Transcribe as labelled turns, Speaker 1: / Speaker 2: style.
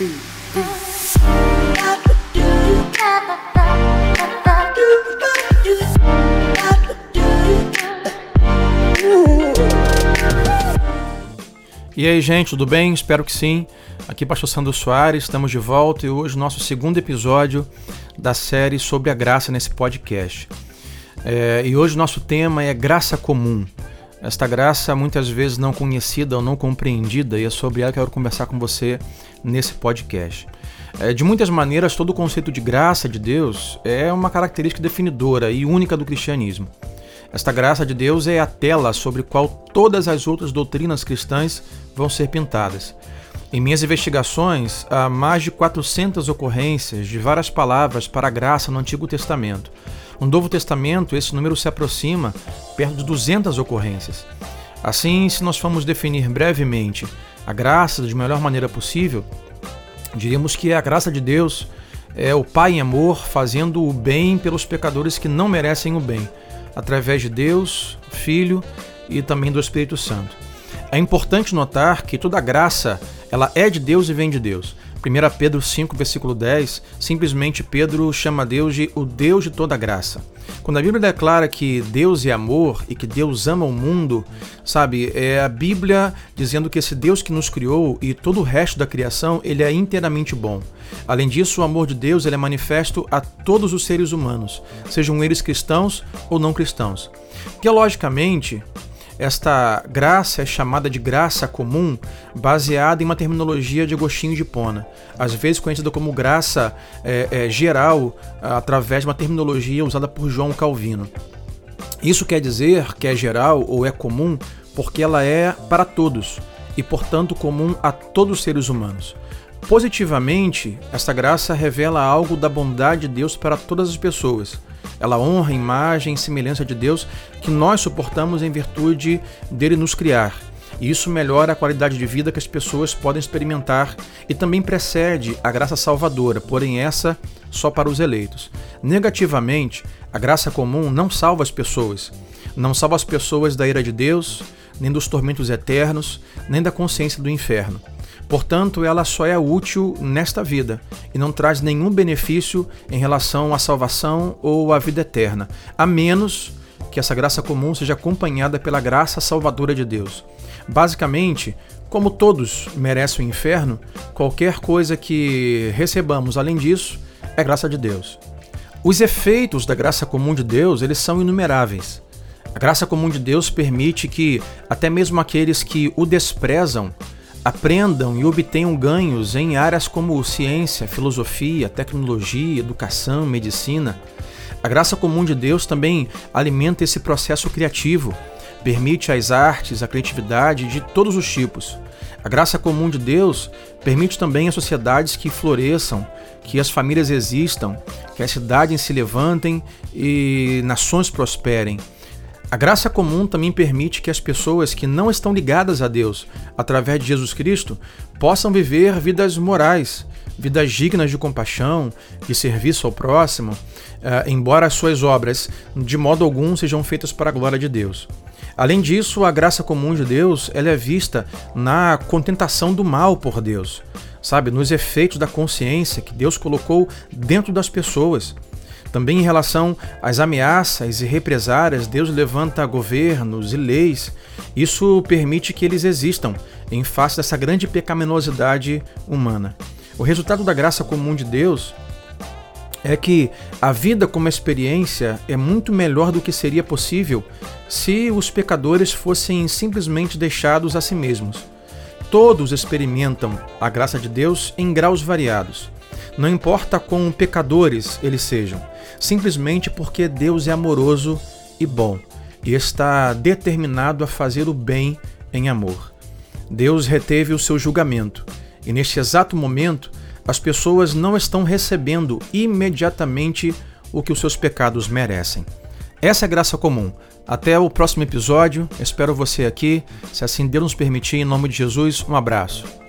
Speaker 1: E aí, gente, tudo bem? Espero que sim. Aqui Pastor Sandro Soares, estamos de volta e hoje nosso segundo episódio da série sobre a graça nesse podcast. É, e hoje nosso tema é graça comum. Esta graça muitas vezes não conhecida ou não compreendida e é sobre ela que eu quero conversar com você nesse podcast. É, de muitas maneiras, todo o conceito de graça de Deus é uma característica definidora e única do cristianismo. Esta graça de Deus é a tela sobre qual todas as outras doutrinas cristãs vão ser pintadas. Em minhas investigações, há mais de 400 ocorrências de várias palavras para a graça no Antigo Testamento. No Novo Testamento, esse número se aproxima perto de 200 ocorrências. Assim, se nós formos definir brevemente a graça de melhor maneira possível, diríamos que a graça de Deus é o Pai em amor fazendo o bem pelos pecadores que não merecem o bem através de Deus, Filho e também do Espírito Santo. É importante notar que toda graça ela é de Deus e vem de Deus. 1 Pedro 5, versículo 10, simplesmente Pedro chama Deus de o Deus de toda graça. Quando a Bíblia declara que Deus é amor e que Deus ama o mundo, sabe, é a Bíblia dizendo que esse Deus que nos criou e todo o resto da criação, ele é inteiramente bom. Além disso, o amor de Deus ele é manifesto a todos os seres humanos, sejam eles cristãos ou não cristãos. Teologicamente, esta graça é chamada de graça comum, baseada em uma terminologia de Agostinho de Pona, às vezes conhecida como graça é, é, geral, através de uma terminologia usada por João Calvino. Isso quer dizer que é geral ou é comum porque ela é para todos e, portanto, comum a todos os seres humanos. Positivamente, esta graça revela algo da bondade de Deus para todas as pessoas ela honra a imagem e semelhança de Deus que nós suportamos em virtude dele nos criar. E isso melhora a qualidade de vida que as pessoas podem experimentar e também precede a graça salvadora, porém essa só para os eleitos. Negativamente, a graça comum não salva as pessoas. Não salva as pessoas da ira de Deus, nem dos tormentos eternos, nem da consciência do inferno. Portanto, ela só é útil nesta vida e não traz nenhum benefício em relação à salvação ou à vida eterna, a menos que essa graça comum seja acompanhada pela graça salvadora de Deus. Basicamente, como todos merecem o inferno, qualquer coisa que recebamos além disso é graça de Deus. Os efeitos da graça comum de Deus, eles são inumeráveis. A graça comum de Deus permite que até mesmo aqueles que o desprezam aprendam e obtenham ganhos em áreas como ciência, filosofia, tecnologia, educação, medicina. A graça comum de Deus também alimenta esse processo criativo, permite as artes, a criatividade de todos os tipos. A graça comum de Deus permite também as sociedades que floresçam, que as famílias existam, que as cidades se levantem e nações prosperem. A graça comum também permite que as pessoas que não estão ligadas a Deus, através de Jesus Cristo, possam viver vidas morais, vidas dignas de compaixão, de serviço ao próximo, eh, embora as suas obras de modo algum sejam feitas para a glória de Deus. Além disso, a graça comum de Deus ela é vista na contentação do mal por Deus, sabe, nos efeitos da consciência que Deus colocou dentro das pessoas. Também em relação às ameaças e represárias, Deus levanta governos e leis. Isso permite que eles existam em face dessa grande pecaminosidade humana. O resultado da graça comum de Deus é que a vida como experiência é muito melhor do que seria possível se os pecadores fossem simplesmente deixados a si mesmos. Todos experimentam a graça de Deus em graus variados. Não importa quão pecadores eles sejam, simplesmente porque Deus é amoroso e bom e está determinado a fazer o bem em amor. Deus reteve o seu julgamento e neste exato momento as pessoas não estão recebendo imediatamente o que os seus pecados merecem. Essa é graça comum. Até o próximo episódio. Espero você aqui. Se assim Deus nos permitir, em nome de Jesus, um abraço.